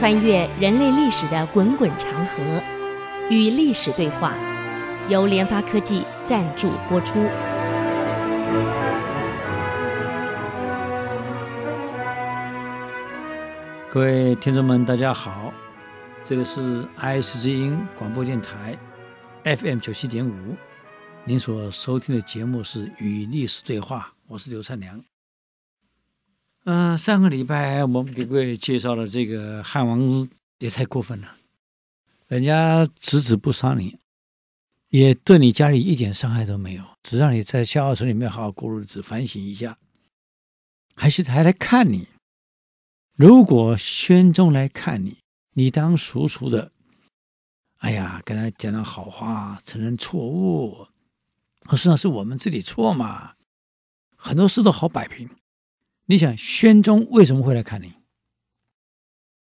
穿越人类历史的滚滚长河，与历史对话，由联发科技赞助播出。各位听众们，大家好，这个是 IC 之音广播电台 FM 九七点五，您所收听的节目是《与历史对话》，我是刘灿良。嗯、上个礼拜我们给各位介绍了这个汉王也太过分了，人家子子不杀你，也对你家里一点伤害都没有，只让你在逍遥城里面好好过日子，反省一下，还是还来看你。如果宣宗来看你，你当叔叔的，哎呀，跟他讲讲好话，承认错误，实际上是我们自己错嘛，很多事都好摆平。你想宣宗为什么会来看你？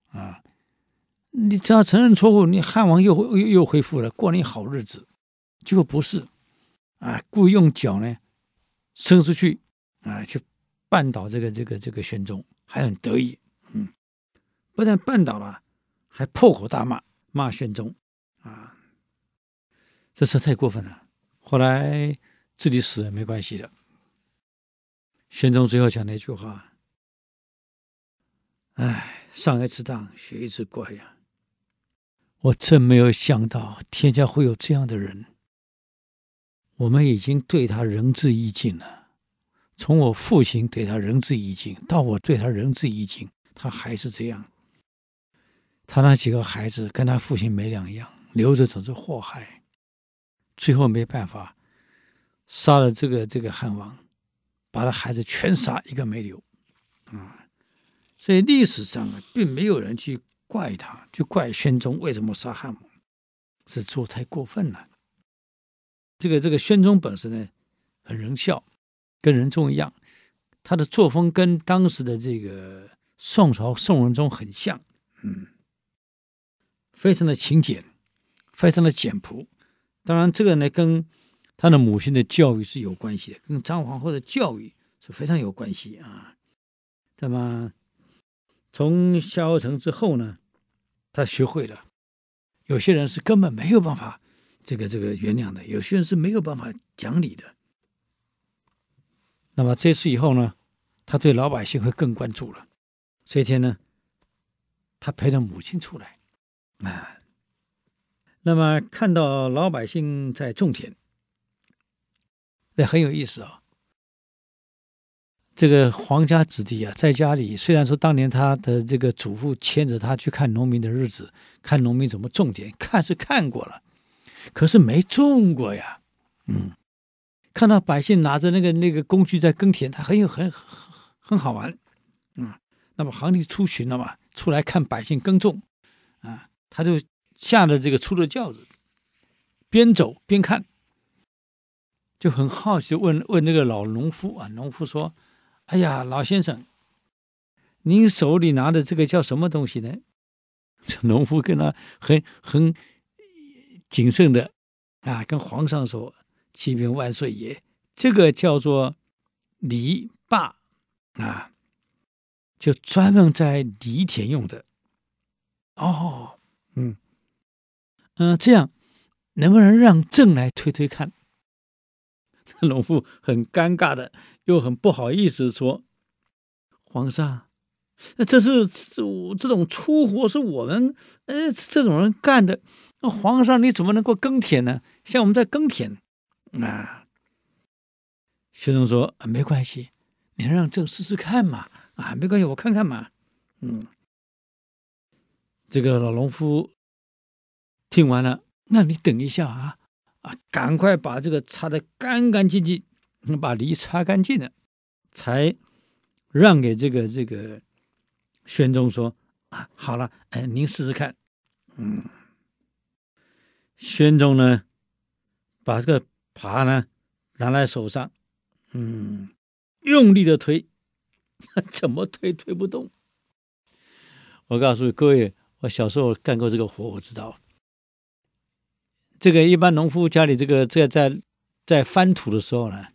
啊，你只要承认错误，你汉王又又又恢复了，过你好日子。结果不是，啊，故意用脚呢伸出去，啊，去绊倒这个这个这个宣宗，还很得意，嗯，不但绊倒了，还破口大骂，骂宣宗，啊，这事太过分了。后来自己死了没关系的。宣宗最后讲那句话：“哎，上一次当，学一次乖呀！我真没有想到天下会有这样的人。我们已经对他仁至义尽了，从我父亲对他仁至义尽，到我对他仁至义尽，他还是这样。他那几个孩子跟他父亲没两样，留着总是祸害。最后没办法，杀了这个这个汉王。”把他孩子全杀，一个没留，啊，所以历史上啊，并没有人去怪他，就怪宣宗为什么杀汉王，是做太过分了。这个这个宣宗本身呢，很仁孝，跟仁宗一样，他的作风跟当时的这个宋朝宋仁宗很像，嗯，非常的勤俭，非常的简朴。当然，这个呢跟他的母亲的教育是有关系的，跟张皇后的教育是非常有关系啊。那么从萧城之后呢，他学会了，有些人是根本没有办法这个这个原谅的，有些人是没有办法讲理的。那么这次以后呢，他对老百姓会更关注了。这一天呢，他陪着母亲出来啊，那么看到老百姓在种田。那很有意思啊、哦！这个皇家子弟啊，在家里虽然说当年他的这个祖父牵着他去看农民的日子，看农民怎么种田，看是看过了，可是没种过呀。嗯，看到百姓拿着那个那个工具在耕田，他很有很很很好玩。嗯，那么皇帝出巡了嘛，出来看百姓耕种，啊，他就下了这个出了轿子，边走边看。就很好奇问问那个老农夫啊，农夫说：“哎呀，老先生，您手里拿的这个叫什么东西呢？” 这农夫跟他很很谨慎的啊，跟皇上说：“启禀万岁爷，这个叫做犁耙啊，就专门在犁田用的。”哦，嗯嗯，这样能不能让朕来推推看？这农夫很尴尬的，又很不好意思说：“皇上，那这是这这种粗活是我们呃这种人干的。那皇上你怎么能够耕田呢？像我们在耕田啊。”宣宗说：“没关系，你让朕试试看嘛。啊，没关系，我看看嘛。”嗯，这个老农夫听完了，那你等一下啊。啊！赶快把这个擦得干干净净，把犁擦干净了，才让给这个这个宣宗说：“啊，好了，哎，您试试看。”嗯，宣宗呢，把这个耙呢拿在手上，嗯，用力的推，怎么推推不动。我告诉各位，我小时候干过这个活，我知道。这个一般农夫家里这个这个在在翻土的时候呢，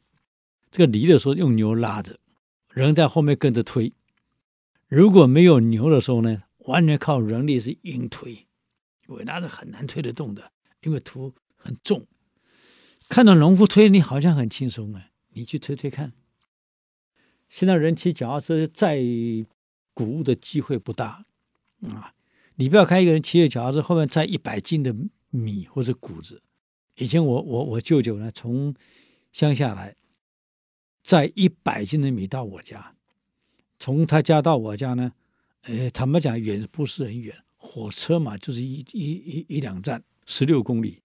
这个犁的时候用牛拉着，人在后面跟着推。如果没有牛的时候呢，完全靠人力是硬推，因为那是很难推得动的，因为土很重。看到农夫推，你好像很轻松啊，你去推推看。现在人骑脚踏车载谷物的机会不大啊，你不要看一个人骑着脚踏车后面载一百斤的米或者谷子。以前我我我舅舅呢，从乡下来，载一百斤的米到我家，从他家到我家呢，呃，坦白讲远不是很远，火车嘛就是一一一一两站，十六公里。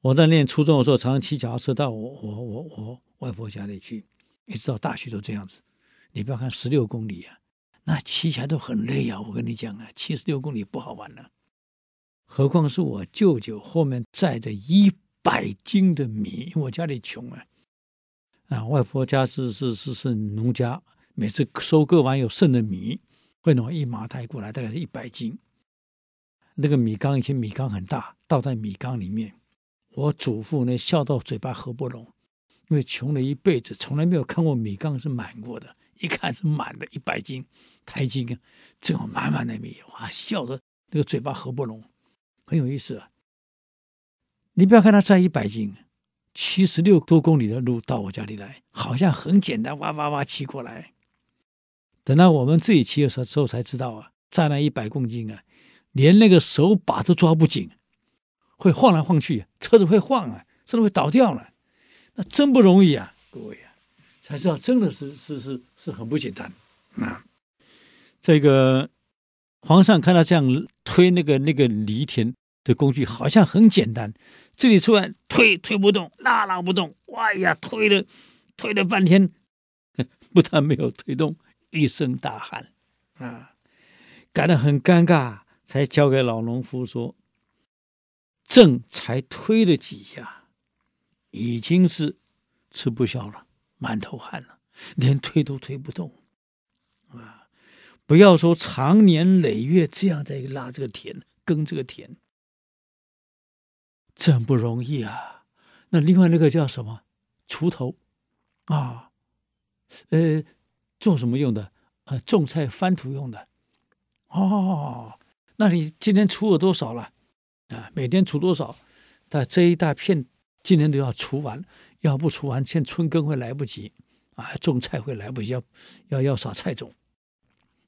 我在念初中的时候，常常骑脚踏车到我我我我外婆家里去，一直到大学都这样子。你不要看十六公里啊，那骑起来都很累啊！我跟你讲啊，七十六公里不好玩了，何况是我舅舅后面载着一百斤的米，因为我家里穷啊。啊，外婆家是是是是农家，每次收割完有剩的米，会弄一麻袋过来，大概是一百斤。那个米缸以前米缸很大，倒在米缸里面。我祖父呢，笑到嘴巴合不拢，因为穷了一辈子，从来没有看过米缸是满过的，一看是满的，一百斤台斤啊，这种满满的米，哇，笑得那个嘴巴合不拢，很有意思啊。你不要看他载一百斤，七十六多公里的路到我家里来，好像很简单，哇哇哇骑过来。等到我们自己骑的时候之后才知道啊，载那一百公斤啊，连那个手把都抓不紧。会晃来晃去，车子会晃啊，甚至会倒掉了，那真不容易啊，各位啊，才知道真的是是是是很不简单啊。这个皇上看到这样推那个那个犁田的工具，好像很简单，这里突然推推不动，那拉不动，哎呀，推了推了半天，不但没有推动，一身大汗啊，感到很尴尬，才交给老农夫说。正才推了几下，已经是吃不消了，满头汗了，连推都推不动！不要说长年累月这样在拉这个田、耕这个田，真不容易啊。那另外那个叫什么？锄头啊？呃，做什么用的？呃，种菜翻土用的。哦，那你今天锄了多少了？啊，每天锄多少？但这一大片今年都要锄完，要不锄完，现春耕会来不及啊，种菜会来不及，要要要撒菜种。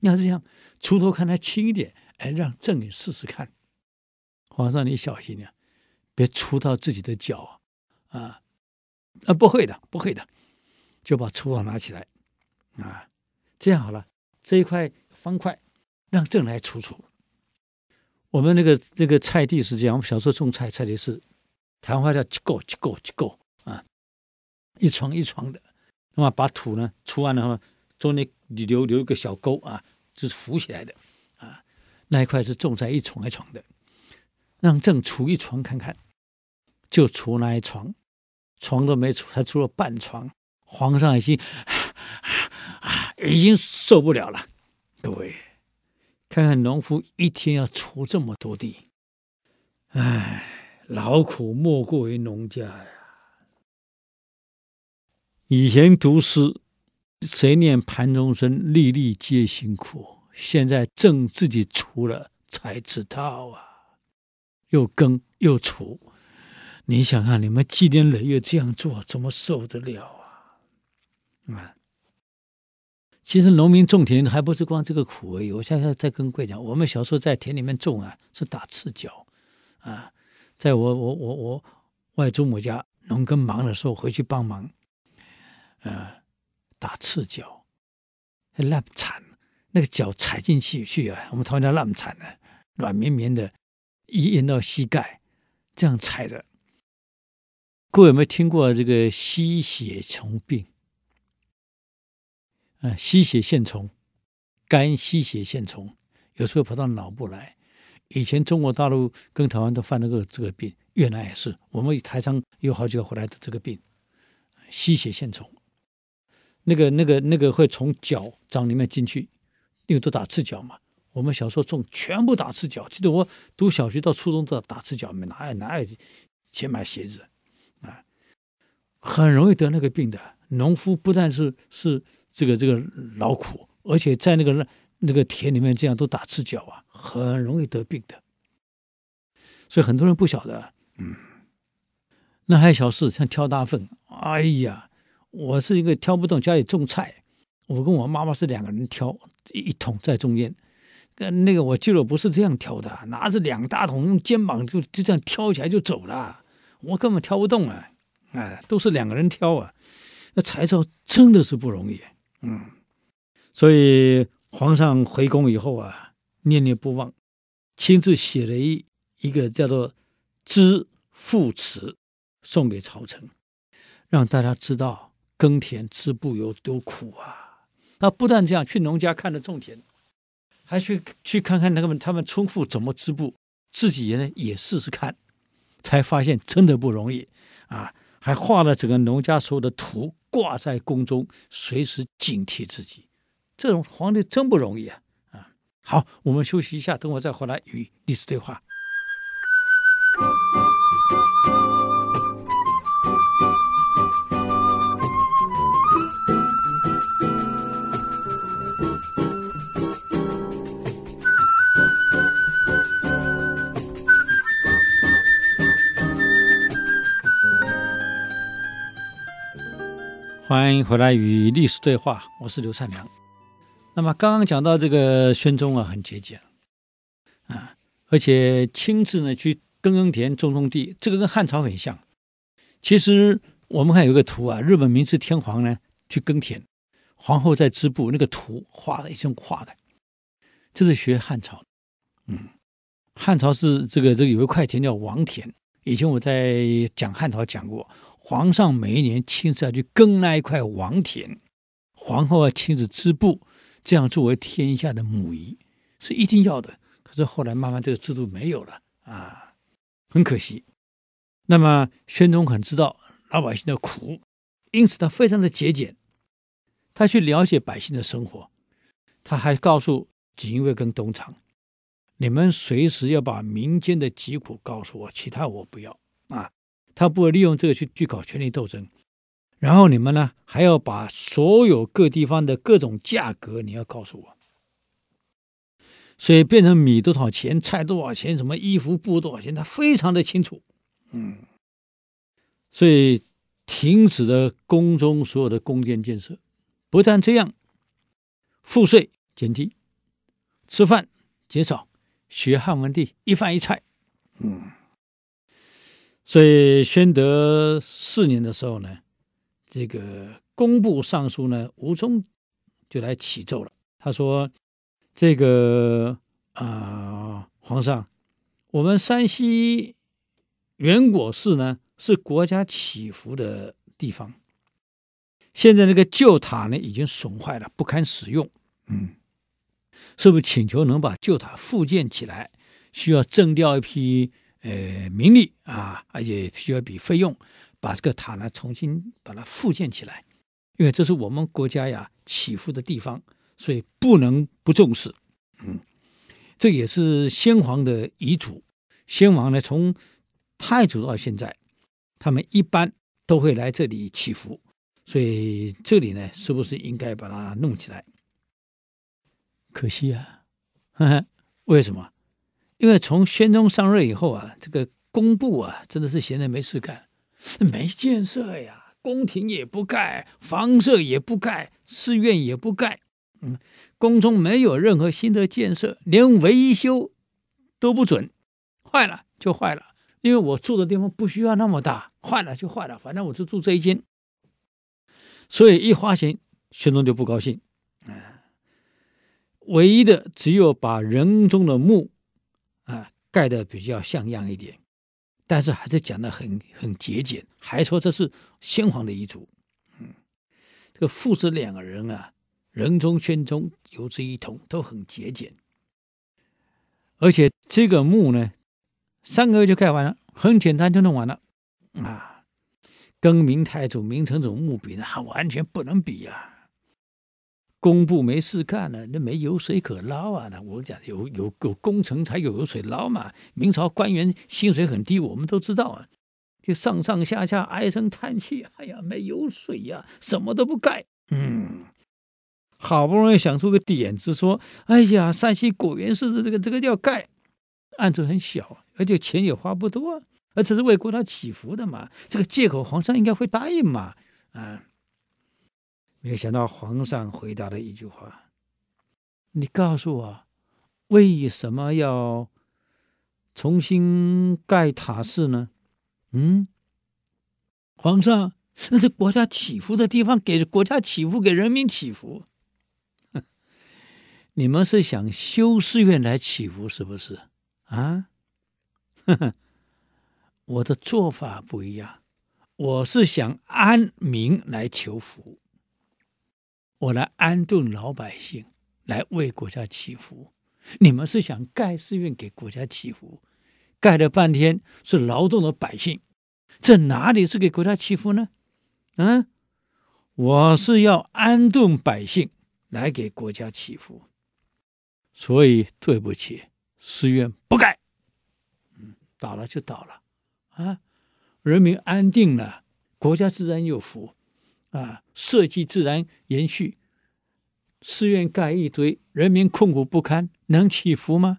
你要是这样，锄头看它轻一点，哎，让朕给试试看。皇上，你小心点，别锄到自己的脚啊！啊，不会的，不会的，就把锄头拿起来啊，这样好了，这一块方块让朕来锄锄。我们那个这个菜地是这样，我们小时候种菜，菜地是昙花叫“几沟几沟几沟”啊，一床一床的，那么把土呢锄完了后，中间你留留一个小沟啊，是浮起来的啊，那一块是种在一床一床的，让朕锄一床看看，就锄那一床，床都没锄，才锄了半床，皇上已经啊已经受不了了，各位。看看农夫一天要锄这么多地，唉，劳苦莫过于农家呀。以前读诗，谁念盘中餐，粒粒皆辛苦。现在正自己锄了才知道啊，又耕又锄，你想看你们积年累月这样做，怎么受得了啊？啊！其实农民种田还不是光这个苦而已。我现在在跟各位讲，我们小时候在田里面种啊，是打赤脚啊。在我我我我外祖母家农耕忙的时候，回去帮忙，呃，打赤脚，烂惨，那个脚踩进去去啊，我们台湾叫烂惨呢，软绵绵的，一淹到膝盖，这样踩的。各位有没有听过这个吸血虫病？啊，吸血线虫，肝吸血线虫，有时候跑到脑部来。以前中国大陆跟台湾都犯那个这个病，越南也是。我们台上有好几个回来的这个病，吸血线虫。那个、那个、那个会从脚掌里面进去，因为都打赤脚嘛。我们小时候种全部打赤脚，记得我读小学到初中都要打赤脚，没哪有哪有钱买鞋子啊？很容易得那个病的。农夫不但是是。这个这个劳苦，而且在那个那个田里面这样都打赤脚啊，很容易得病的。所以很多人不晓得，嗯，那还有小事，像挑大粪，哎呀，我是一个挑不动，家里种菜，我跟我妈妈是两个人挑，一一桶在中间。那个我记得不是这样挑的，拿着两大桶，用肩膀就就这样挑起来就走了，我根本挑不动啊，哎，都是两个人挑啊，那柴烧真的是不容易，嗯，所以皇上回宫以后啊，念念不忘，亲自写了一一个叫做《织赋词》送给朝臣，让大家知道耕田织布有多苦啊。他不但这样，去农家看着种田。还去去看看他们他们村妇怎么织布，自己呢也试试看，才发现真的不容易啊！还画了整个农家所有的图挂在宫中，随时警惕自己。这种皇帝真不容易啊！啊，好，我们休息一下，等我再回来与历史对话。欢迎回来与历史对话，我是刘善良。那么刚刚讲到这个宣宗啊，很节俭啊，而且亲自呢去耕耕田、种种地，这个跟汉朝很像。其实我们看有个图啊，日本明治天皇呢去耕田，皇后在织布，那个图画的，一种画的，这是学汉朝。嗯，汉朝是这个这个有一块田叫王田，以前我在讲汉朝讲过。皇上每一年亲自要去耕那一块王田，皇后要亲自织布，这样作为天下的母仪是一定要的。可是后来慢慢这个制度没有了啊，很可惜。那么宣宗很知道老百姓的苦，因此他非常的节俭，他去了解百姓的生活。他还告诉锦衣卫跟东厂：“你们随时要把民间的疾苦告诉我，其他我不要。”他不会利用这个去去搞权力斗争，然后你们呢还要把所有各地方的各种价格你要告诉我，所以变成米多少钱，菜多少钱，什么衣服布多少钱，他非常的清楚，嗯，所以停止了宫中所有的宫殿建设，不但这样，赋税减低，吃饭减少，学汉文帝一饭一菜，嗯。所以宣德四年的时候呢，这个工部尚书呢吴忠就来启奏了。他说：“这个啊、呃，皇上，我们山西原果寺呢是国家祈福的地方，现在那个旧塔呢已经损坏了，不堪使用。嗯，是不是请求能把旧塔复建起来？需要征调一批。”呃，名利啊，而且需要一笔费用，把这个塔呢重新把它复建起来，因为这是我们国家呀祈福的地方，所以不能不重视。嗯，这也是先皇的遗嘱。先王呢，从太祖到现在，他们一般都会来这里祈福，所以这里呢，是不是应该把它弄起来？可惜啊，呵呵，为什么？因为从宣宗上任以后啊，这个工部啊，真的是闲着没事干，没建设呀，宫廷也不盖，房舍也不盖，寺院也不盖，嗯，宫中没有任何新的建设，连维修都不准，坏了就坏了，因为我住的地方不需要那么大，坏了就坏了，反正我就住这一间，所以一花钱，宣宗就不高兴，嗯，唯一的只有把仁宗的墓。盖的比较像样一点，但是还是讲的很很节俭，还说这是先皇的遗嘱。嗯，这个父子两个人啊，仁宗、宣宗有志一同，都很节俭。而且这个墓呢，三个月就盖完了，很简单就弄完了。啊，跟明太祖、明成祖墓比呢，还完全不能比呀、工部没事干了，那没油水可捞啊！那我讲有有有工程才有油水捞嘛。明朝官员薪水很低，我们都知道啊，就上上下下唉声叹气。哎呀，没油水呀，什么都不盖。嗯，好不容易想出个点子，说：“哎呀，山西果园寺的这个这个要盖，案子很小，而且钱也花不多，而且是为国家祈福的嘛，这个借口皇上应该会答应嘛。”啊，没想到皇上回答了一句话：“你告诉我，为什么要重新盖塔寺呢？”嗯，皇上，那是国家祈福的地方，给国家祈福，给人民祈福。你们是想修寺院来祈福是不是？啊？呵呵，我的做法不一样，我是想安民来求福，我来安顿老百姓，来为国家祈福。你们是想盖寺院给国家祈福，盖了半天是劳动的百姓，这哪里是给国家祈福呢？嗯，我是要安顿百姓，来给国家祈福。所以对不起，寺院不盖，嗯，倒了就倒了，啊，人民安定了，国家自然有福，啊，社稷自然延续。寺院盖一堆，人民困苦不堪，能祈福吗？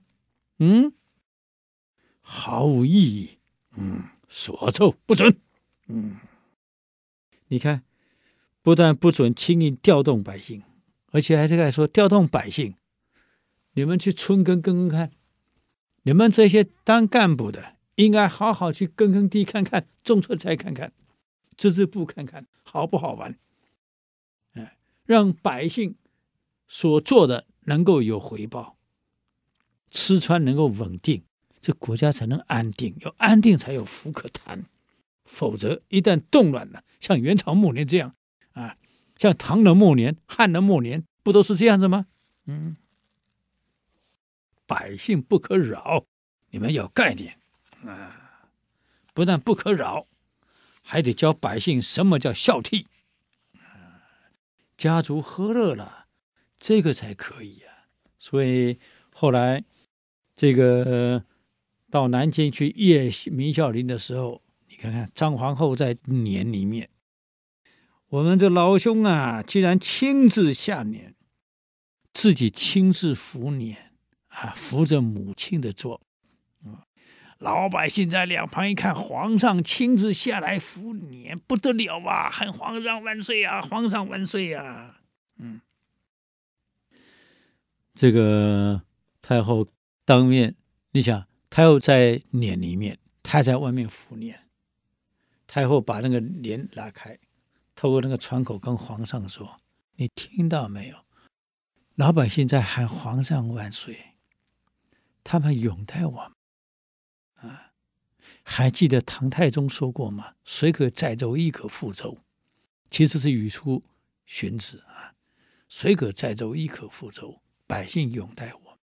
嗯，毫无意义，嗯，所奏不准，嗯，你看，不但不准轻易调动百姓，而且还是在说调动百姓。你们去春耕耕耕看，你们这些当干部的应该好好去耕耕地看看，种出菜看看，织织布看看，好不好玩？哎，让百姓所做的能够有回报，吃穿能够稳定，这国家才能安定。要安定才有福可谈，否则一旦动乱了，像元朝末年这样啊，像唐的末年、汉的末年，不都是这样子吗？嗯。百姓不可扰，你们有概念啊！不但不可扰，还得教百姓什么叫孝悌，家族和乐了，这个才可以啊。所以后来这个到南京去谒明孝陵的时候，你看看张皇后在年里面，我们这老兄啊，居然亲自下年，自己亲自扶年。啊，扶着母亲的座，啊，老百姓在两旁一看，皇上亲自下来扶撵，不得了啊！喊皇上万岁啊！皇上万岁啊！嗯，这个太后当面，你想，太后在撵里面，她在外面扶撵，太后把那个帘拉开，透过那个窗口跟皇上说：“你听到没有？老百姓在喊皇上万岁。”他们拥戴我们，还记得唐太宗说过吗？水可载舟，亦可覆舟，其实是语出荀子啊。水可载舟，亦可覆舟，百姓拥戴我，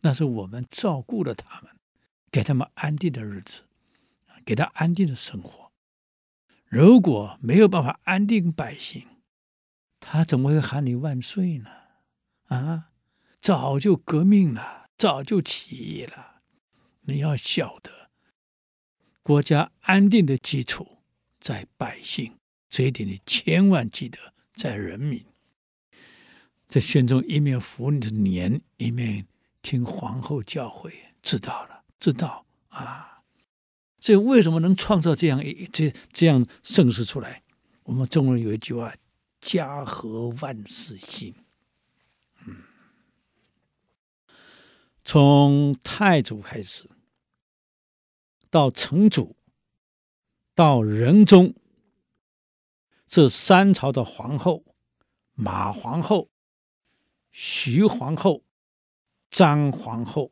那是我们照顾了他们，给他们安定的日子，给他安定的生活。如果没有办法安定百姓，他怎么会喊你万岁呢？啊，早就革命了。早就起义了，你要晓得，国家安定的基础在百姓，这一点你千万记得，在人民。这宣宗一面扶你的年，一面听皇后教诲，知道了，知道啊。这为什么能创造这样一这这样盛世出来？我们中国人有一句话：“家和万事兴。”从太祖开始，到成祖，到仁宗，这三朝的皇后，马皇后、徐皇后、张皇后，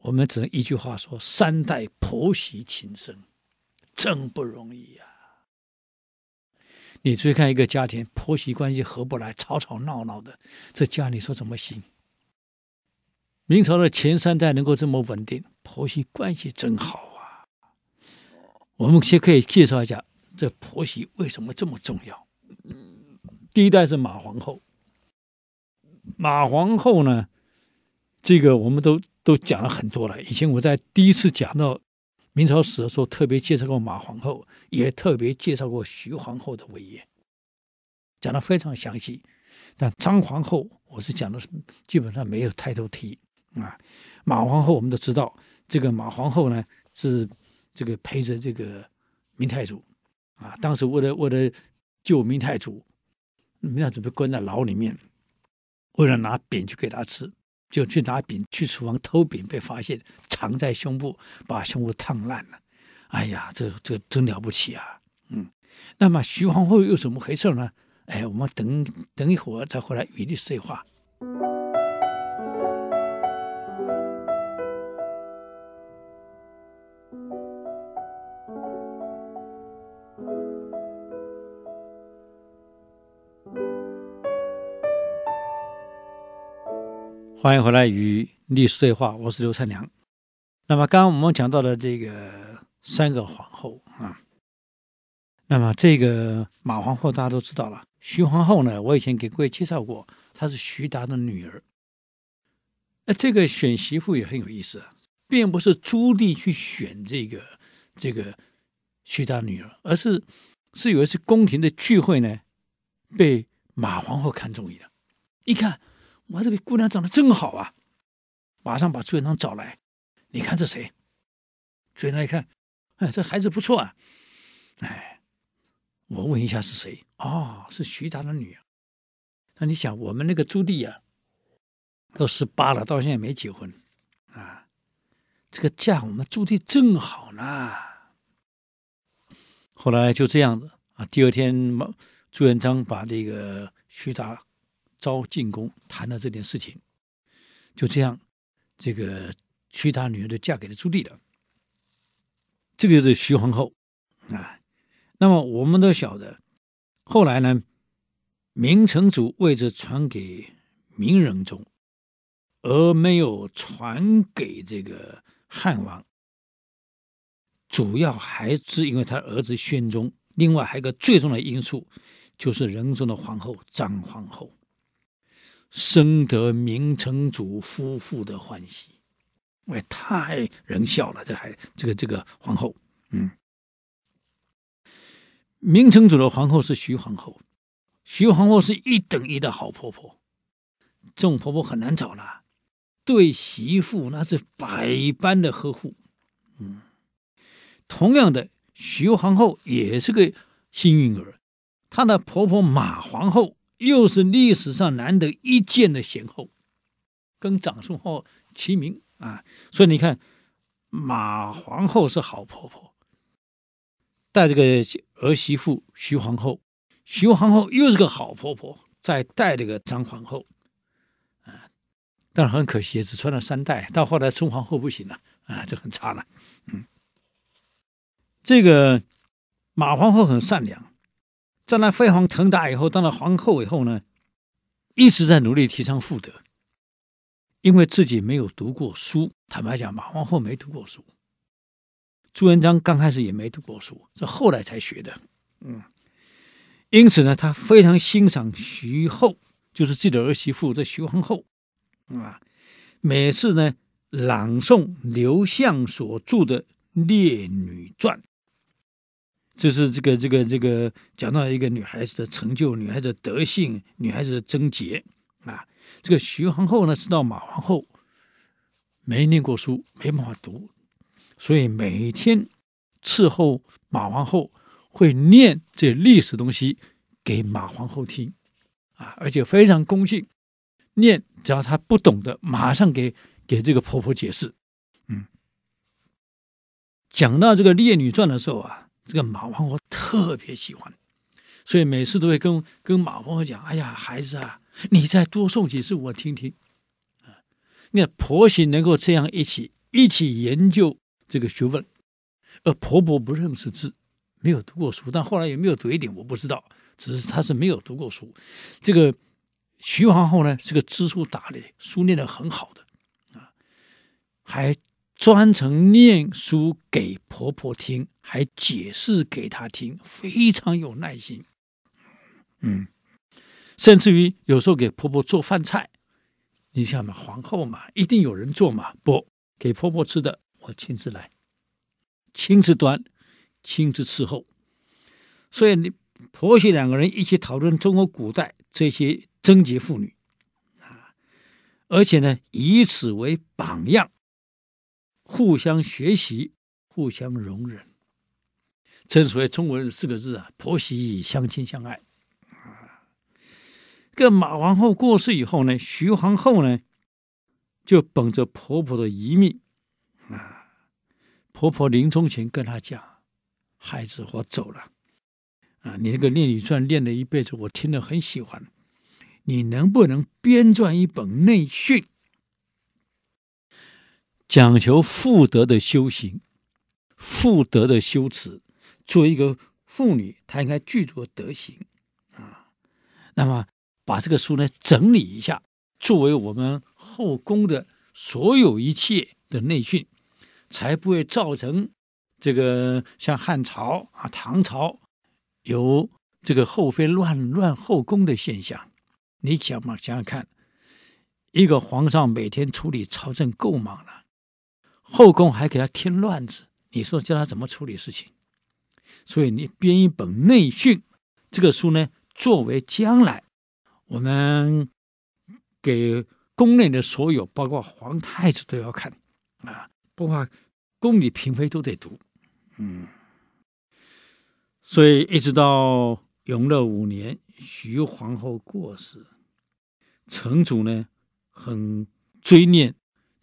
我们只能一句话说：三代婆媳情深，真不容易呀、你注意看一个家庭，婆媳关系合不来，吵吵闹闹的，这家你说怎么行？明朝的前三代能够这么稳定，婆媳关系真好啊！我们先可以介绍一下这婆媳为什么这么重要。第一代是马皇后，马皇后呢，这个我们都都讲了很多了。以前我在第一次讲到明朝史的时候，特别介绍过马皇后，也特别介绍过徐皇后的伟业，讲的非常详细。但张皇后，我是讲的基本上没有太多提啊。马皇后我们都知道，这个马皇后呢是这个陪着这个明太祖啊，当时为了为了救明太祖，明太祖被关在牢里面，为了拿饼去给他吃，就去拿饼去厨房偷饼，被发现藏在胸部，把胸部烫烂了。哎呀，这这真了不起啊！嗯，那么徐皇后又怎么回事呢？哎，我们等等一会儿再回来与历史对话。欢迎回来与历史对话，我是刘灿良。那么刚刚我们讲到的这个。三个皇后啊，那么这个马皇后大家都知道了。徐皇后呢，我以前给各位介绍过，她是徐达的女儿。那这个选媳妇也很有意思啊，并不是朱棣去选这个这个徐达女儿，而是是有一次宫廷的聚会呢，被马皇后看中了。一看，我，这个姑娘长得真好啊，马上把朱元璋找来，你看这谁？朱元璋一看。哎，这孩子不错啊！哎，我问一下是谁？哦，是徐达的女儿。那你想，我们那个朱棣啊，都十八了，到现在没结婚啊。这个嫁我们朱棣正好呢。后来就这样子啊。第二天，朱元璋把这个徐达招进宫，谈了这件事情。就这样，这个徐达女儿就嫁给了朱棣了。这个就是徐皇后啊，那么我们都晓得，后来呢，明成祖位置传给明仁宗，而没有传给这个汉王，主要还是因为他儿子宣宗。另外还有一个最重要的因素，就是仁宗的皇后张皇后，深得明成祖夫妇的欢喜。哎，太仁孝了，这还这个这个皇后，嗯，明成祖的皇后是徐皇后，徐皇后是一等一的好婆婆，这种婆婆很难找了，对媳妇那是百般的呵护，嗯，同样的，徐皇后也是个幸运儿，她的婆婆马皇后又是历史上难得一见的贤后，跟长孙后齐名。啊，所以你看，马皇后是好婆婆，带这个儿媳妇徐皇后，徐皇后又是个好婆婆，再带这个张皇后，啊，但是很可惜，只传了三代，到后来孙皇后不行了，啊，这很差了，嗯，这个马皇后很善良，在那飞黄腾达以后，当了皇后以后呢，一直在努力提倡妇德。因为自己没有读过书，坦白讲，马皇后没读过书，朱元璋刚开始也没读过书，是后来才学的。嗯，因此呢，他非常欣赏徐后，就是自己的儿媳妇这徐皇后，啊，每次呢朗诵刘向所著的《列女传》，这是这个这个这个讲到一个女孩子的成就、女孩子的德性、女孩子的贞洁啊。这个徐皇后呢，知道马皇后没念过书，没办法读，所以每天伺候马皇后会念这历史东西给马皇后听，啊，而且非常恭敬，念只要她不懂的，马上给给这个婆婆解释。嗯，讲到这个《列女传》的时候啊，这个马皇后特别喜欢，所以每次都会跟跟马皇后讲：“哎呀，孩子啊。”你再多诵几次，我听听。啊，那婆媳能够这样一起一起研究这个学问，而婆婆不认识字，没有读过书，但后来有没有读一点我不知道，只是她是没有读过书。这个徐皇后呢，是个知书达理，书念的很好的啊，还专程念书给婆婆听，还解释给她听，非常有耐心。嗯。甚至于有时候给婆婆做饭菜，你想嘛，皇后嘛，一定有人做嘛，不给婆婆吃的，我亲自来，亲自端，亲自伺候。所以你婆媳两个人一起讨论中国古代这些贞洁妇女啊，而且呢，以此为榜样，互相学习，互相容忍。正所谓中文四个字啊，婆媳相亲相爱啊。这马皇后过世以后呢，徐皇后呢，就本着婆婆的遗命啊，婆婆临终前跟她讲：“孩子，我走了啊，你那个《列女传》练了一辈子，我听了很喜欢。你能不能编撰一本内训，讲求妇德的修行，妇德的修持？”作为一个妇女，她应该具足德行啊。那么把这个书呢整理一下，作为我们后宫的所有一切的内训，才不会造成这个像汉朝啊、唐朝有这个后妃乱乱后宫的现象。你想嘛，想想看，一个皇上每天处理朝政够忙了，后宫还给他添乱子，你说叫他怎么处理事情？所以你编一本内训，这个书呢，作为将来我们给宫内的所有，包括皇太子都要看啊，包括宫里嫔妃都得读。嗯，所以一直到永乐五年，徐皇后过世，成祖呢很追念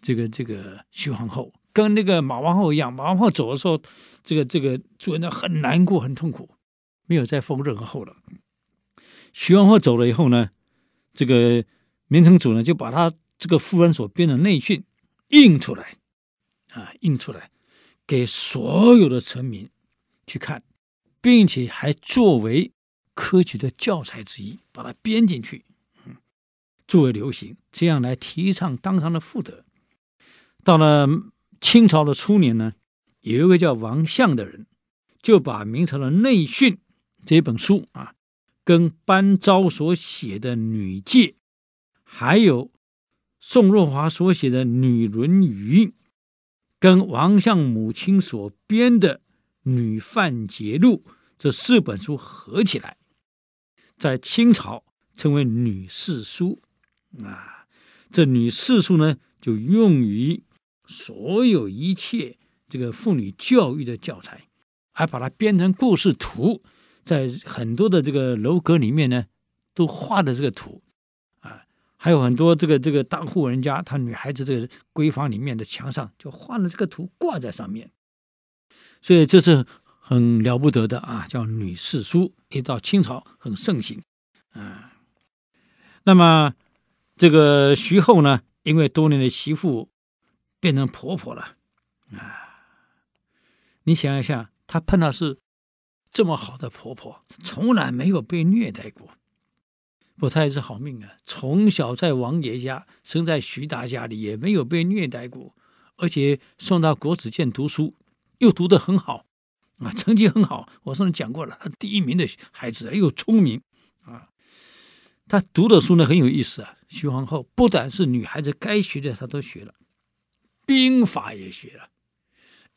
这个这个徐皇后。跟那个马皇后一样，马皇后走的时候，这个这个朱元璋很难过，很痛苦，没有再封任何后了。徐皇后走了以后呢，这个明成祖呢就把他这个夫人所编的内训印出来，啊，印出来给所有的臣民去看，并且还作为科举的教材之一，把它编进去，嗯，作为流行，这样来提倡当朝的妇德。到了。清朝的初年呢，有一位叫王相的人，就把明朝的《内训》这本书啊，跟班昭所写的《女诫》，还有宋若华所写的《女论语》，跟王相母亲所编的《女范节录》这四本书合起来，在清朝称为《女四书》啊。这《女四书》呢，就用于。所有一切这个妇女教育的教材，还把它编成故事图，在很多的这个楼阁里面呢，都画的这个图啊，还有很多这个这个大户人家，他女孩子这个闺房里面的墙上就画了这个图挂在上面，所以这是很了不得的啊，叫女四书，一到清朝很盛行啊。那么这个徐后呢，因为多年的媳妇。变成婆婆了，啊！你想一想，她碰到是这么好的婆婆，从来没有被虐待过。不，她也是好命啊！从小在王爷家，生在徐达家里，也没有被虐待过，而且送到国子监读书，又读得很好，啊，成绩很好。我上次讲过了，她第一名的孩子，又聪明啊。她读的书呢很有意思啊。徐皇后不但是女孩子该学的，她都学了。兵法也学了，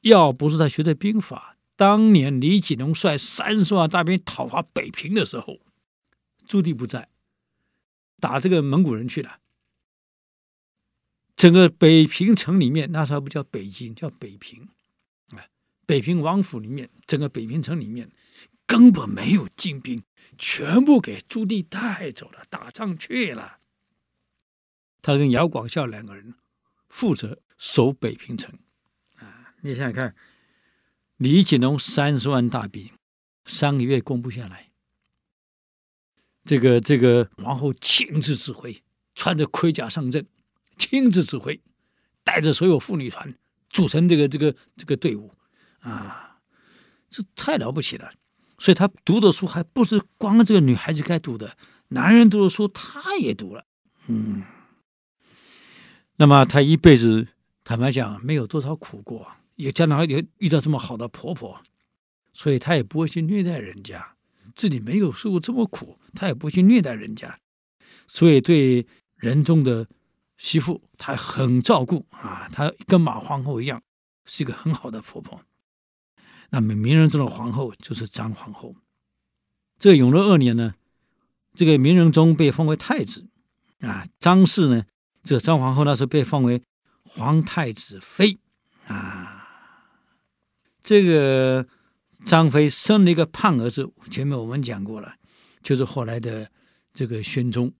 要不是他学的兵法，当年李景龙率三十万大兵讨伐北平的时候，朱棣不在，打这个蒙古人去了。整个北平城里面，那时候不叫北京，叫北平，啊，北平王府里面，整个北平城里面根本没有精兵，全部给朱棣带走了，打仗去了。他跟姚广孝两个人负责。守北平城，啊！你想想看，李景龙三十万大兵，三个月攻不下来。这个这个皇后亲自指挥，穿着盔甲上阵，亲自指挥，带着所有妇女团组成这个这个这个队伍，啊，这太了不起了。所以他读的书还不是光这个女孩子该读的，男人读的书他也读了。嗯，那么他一辈子。坦白讲，没有多少苦过，也将来也遇到这么好的婆婆，所以她也不会去虐待人家。自己没有受过这么苦，她也不会去虐待人家。所以对仁宗的媳妇，她很照顾啊。她跟马皇后一样，是一个很好的婆婆。那么明仁宗的皇后就是张皇后。这个永乐二年呢，这个明仁宗被封为太子，啊，张氏呢，这个张皇后那时候被封为皇太子妃，啊，这个张飞生了一个胖儿子，前面我们讲过了，就是后来的这个宣宗，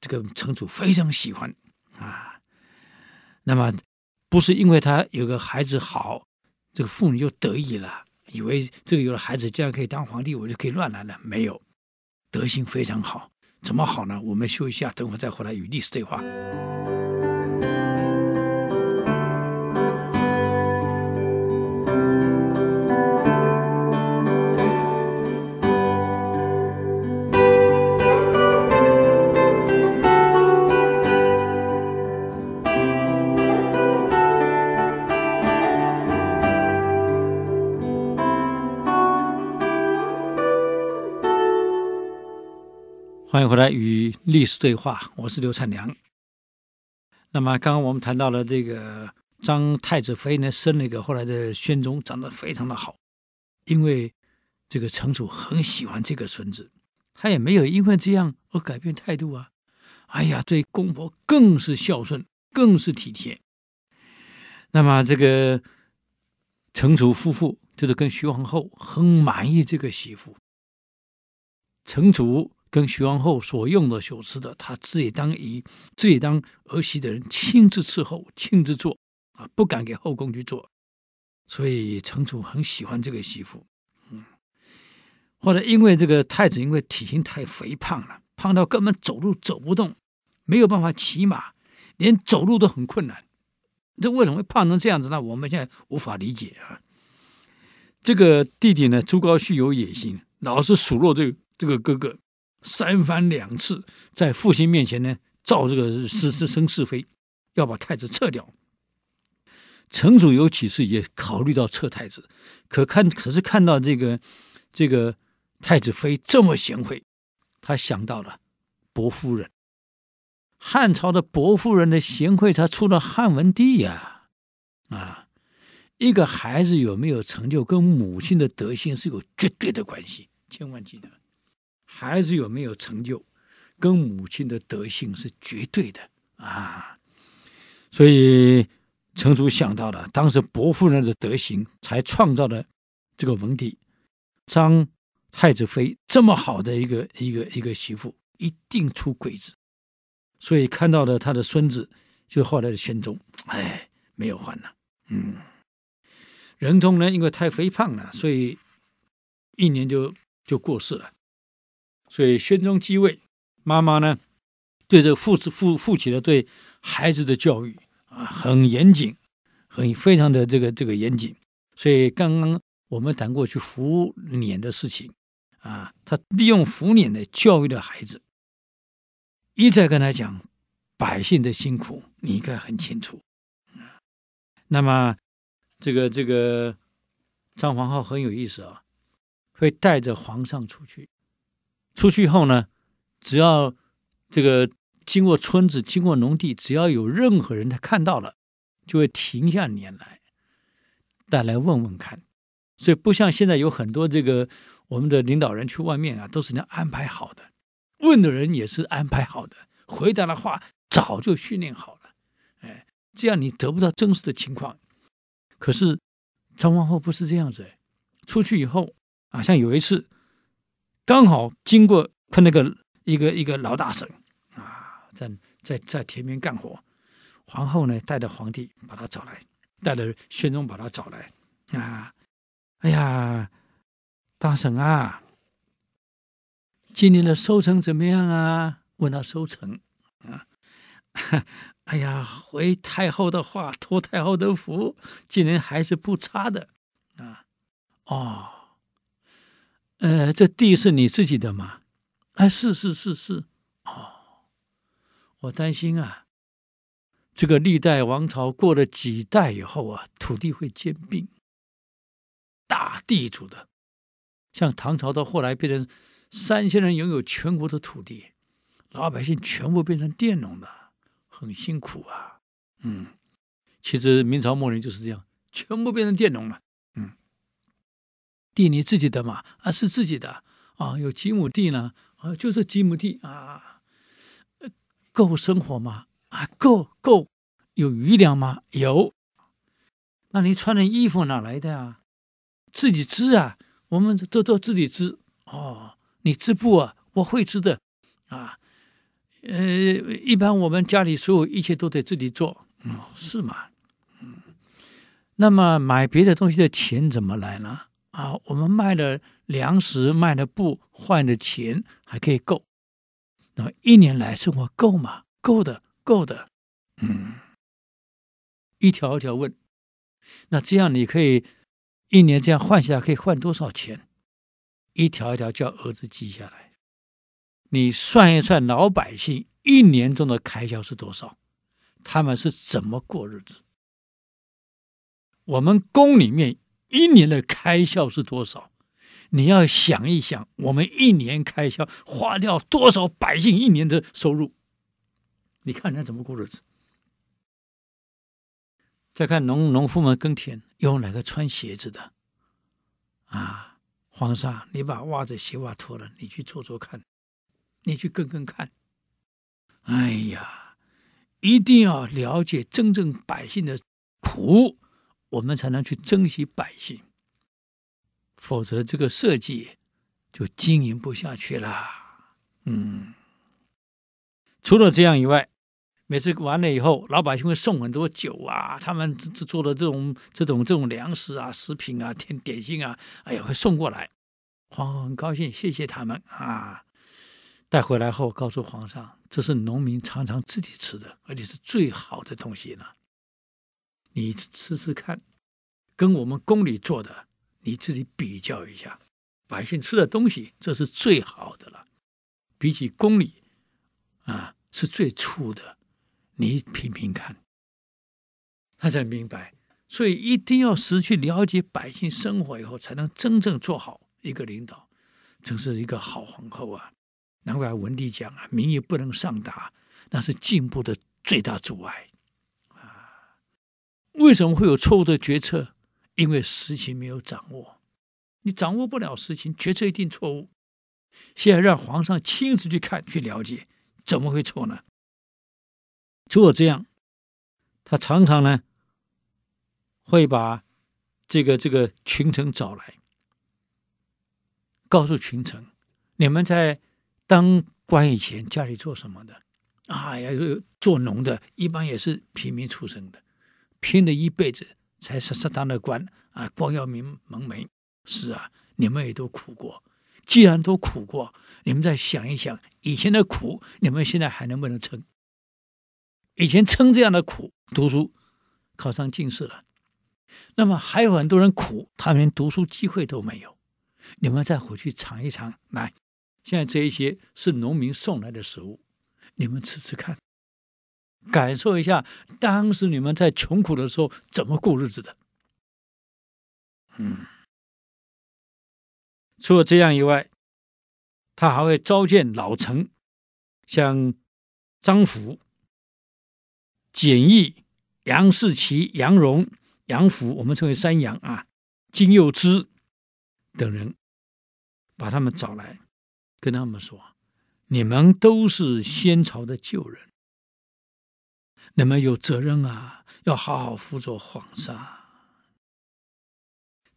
这个成祖非常喜欢啊，那么不是因为他有个孩子好，这个妇女就得意了。以为这个有了孩子，这样可以当皇帝，我就可以乱来了。没有，德行非常好。怎么好呢？我们休息一下，等会再回来与历史对话。欢迎回来与历史对话，我是刘灿良。那么刚刚我们谈到了这个张太子妃呢，生了一个后来的宣宗，长得非常的好，因为这个成祖很喜欢这个孙子，他也没有因为这样而改变态度啊。哎呀，对公婆更是孝顺，更是体贴。那么这个成祖夫妇就是跟徐皇后很满意这个媳妇，成祖。跟徐皇后所用的所吃的，他自己当姨、自己当儿媳的人亲自伺候、亲自做啊，不敢给后宫去做，所以程楚很喜欢这个媳妇。嗯，后来因为这个太子因为体型太肥胖了，胖到根本走路走不动，没有办法骑马，连走路都很困难。这为什么会胖成这样子呢？我们现在无法理解啊。这个弟弟呢，朱高煦有野心，老是数落这、这个哥哥。三番两次在父亲面前呢，造这个是是生是非，要把太子撤掉。成祖有几次也考虑到撤太子，可看可是看到这个这个太子妃这么贤惠，他想到了薄夫人。汉朝的薄夫人的贤惠，才出了汉文帝呀！啊，一个孩子有没有成就，跟母亲的德行是有绝对的关系，千万记得。孩子有没有成就，跟母亲的德行是绝对的啊！所以成祖想到了，当时薄夫人的德行，才创造了这个文帝。张太子妃这么好的一个一个一个媳妇，一定出贵子。所以看到了他的孙子，就后来的宣宗，哎，没有换了。嗯，仁宗呢，因为太肥胖了，所以一年就就过世了。所以宣宗继位，妈妈呢，对这父子父父亲的对孩子的教育啊，很严谨，很非常的这个这个严谨。所以刚刚我们谈过去扶輦的事情啊，他利用扶輦来教育的孩子，一再跟他讲百姓的辛苦，你应该很清楚。那么这个这个张皇后很有意思啊，会带着皇上出去。出去后呢，只要这个经过村子、经过农地，只要有任何人他看到了，就会停下脸来，带来问问看。所以不像现在有很多这个我们的领导人去外面啊，都是人家安排好的，问的人也是安排好的，回答的话早就训练好了。哎，这样你得不到真实的情况。可是张皇后不是这样子，出去以后啊，像有一次。刚好经过他那个一个一个老大婶啊，在在在田边干活，皇后呢带着皇帝把他找来，带着宣宗把他找来啊，哎呀，大婶啊，今年的收成怎么样啊？问他收成啊，哎呀，回太后的话，托太后的福，今年还是不差的啊，哦。呃，这地是你自己的吗？哎，是是是是，哦，我担心啊，这个历代王朝过了几代以后啊，土地会兼并，大地主的，像唐朝到后来变成三千人拥有全国的土地，老百姓全部变成佃农了，很辛苦啊。嗯，其实明朝末年就是这样，全部变成佃农了。地你自己的嘛？啊，是自己的啊，有几亩地呢？啊，就这几亩地啊，够生活吗？啊，够够，有余粮吗？有。那你穿的衣服哪来的啊？自己织啊，我们都都自己织。哦，你织布啊？我会织的，啊，呃，一般我们家里所有一切都得自己做。哦，是吗？那么买别的东西的钱怎么来呢？啊，我们卖了粮食，卖了布，换的钱还可以够。那么一年来生活够吗？够的，够的。嗯，一条一条问。那这样你可以一年这样换下来，可以换多少钱？一条一条叫儿子记下来。你算一算，老百姓一年中的开销是多少？他们是怎么过日子？我们宫里面一年的开销是多少？你要想一想，我们一年开销花掉多少百姓一年的收入？你看人家怎么过日子？再看农农夫们耕田，有哪个穿鞋子的？啊，皇上，你把袜子鞋袜脱了，你去做做看，你去耕耕看。哎呀，一定要了解真正百姓的苦，我们才能去珍惜百姓，否则这个社稷就经营不下去了。嗯，除了这样以外。每次完了以后，老百姓会送很多酒啊，他们制作的这种、这种、这种粮食啊、食品啊、甜点心啊，哎呀，会送过来。皇后很高兴，谢谢他们啊。带回来后，告诉皇上，这是农民常常自己吃的，而且是最好的东西呢。你吃吃看，跟我们宫里做的，你自己比较一下，百姓吃的东西，这是最好的了。比起宫里啊，是最粗的。你品品看，他才明白。所以一定要失去了解百姓生活以后，才能真正做好一个领导，真是一个好皇后啊！难怪文帝讲啊，民意不能上达，那是进步的最大阻碍！为什么会有错误的决策？因为实情没有掌握，你掌握不了实情，决策一定错误。现在让皇上亲自去看，去了解，怎么会错呢？除了这样，他常常呢会把这个这个群臣找来，告诉群臣：你们在当官以前家里做什么的？哎呀，做农的，一般也是平民出身的，拼了一辈子才是适当的官啊，光耀门门楣。是啊，你们也都苦过。既然都苦过，你们再想一想以前的苦，你们现在还能不能撑？以前撑这样的苦，读书考上进士了，那么还有很多人苦，他连读书机会都没有。你们再回去尝一尝，来，现在这一些是农民送来的食物，你们吃吃看，感受一下当时你们在穷苦的时候怎么过日子的。嗯，除了这样以外，他还会召见老臣，像张辅。简易、杨士奇、杨荣、杨福，我们称为三杨啊，金幼之等人，把他们找来，跟他们说：“你们都是先朝的旧人，你们有责任啊，要好好辅佐皇上。”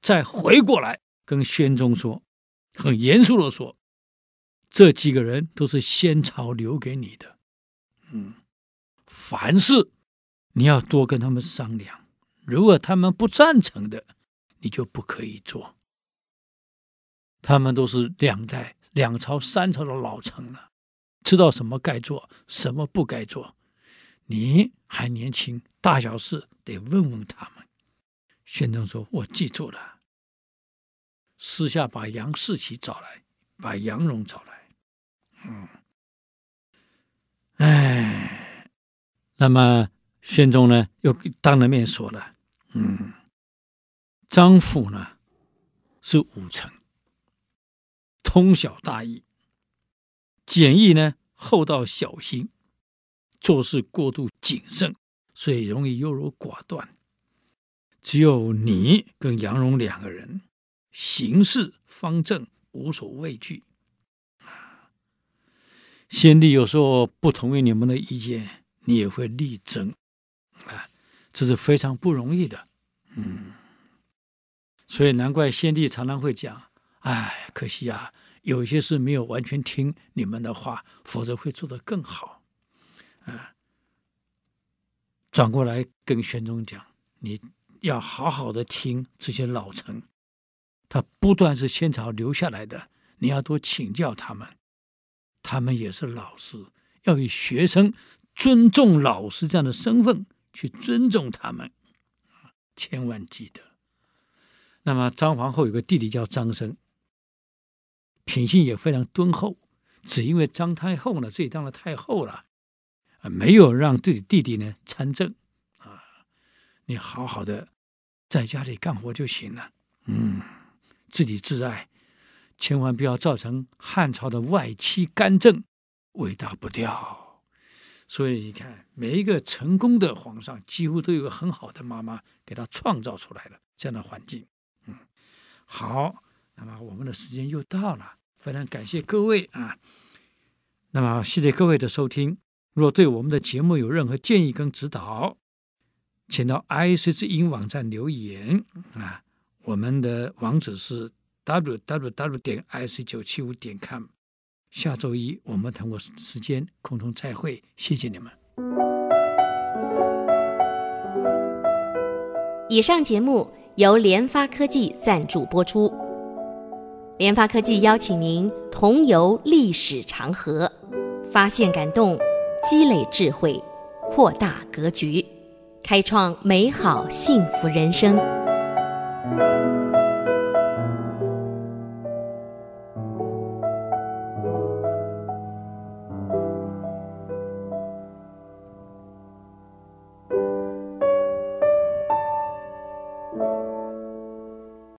再回过来跟宣宗说，很严肃的说：“这几个人都是先朝留给你的，嗯。”凡事你要多跟他们商量，如果他们不赞成的，你就不可以做。他们都是两代、两朝、三朝的老臣了，知道什么该做，什么不该做。你还年轻，大小事得问问他们。宣宗说：“我记住了。”私下把杨士奇找来，把杨荣找来。嗯，哎。那么宣宗呢，又当着面说了：“嗯，张辅呢是武臣，通晓大义；简易呢厚道小心，做事过度谨慎，所以容易优柔寡断。只有你跟杨荣两个人行事方正，无所畏惧。先帝有时候不同意你们的意见，你也会力争啊，这是非常不容易的。嗯，所以难怪先帝常常会讲：“哎，可惜啊，有些事没有完全听你们的话，否则会做得更好。”转过来跟玄宗讲：“你要好好的听这些老臣，他不断是先朝留下来的，你要多请教他们。”他们也是老师，要以学生尊重老师这样的身份去尊重他们，千万记得。那么张皇后有个弟弟叫张生，品性也非常敦厚，只因为张太后呢自己当了太后了，没有让自己弟弟呢参政啊。你好好的在家里干活就行了，嗯，自己自爱。千万不要造成汉朝的外戚干政，尾大不掉。所以你看，每一个成功的皇上，几乎都有个很好的妈妈给他创造出来了这样的环境。嗯，好，那么我们的时间又到了，非常感谢各位啊。那么谢谢各位的收听。若对我们的节目有任何建议跟指导，请到 IC 之音网站留言啊。我们的网址是。w w w 点 i c 九七五点 com，下周一我们同个时间空中再会，谢谢你们。以上节目由联发科技赞助播出。联发科技邀请您同游历史长河，发现感动，积累智慧，扩大格局，开创美好幸福人生。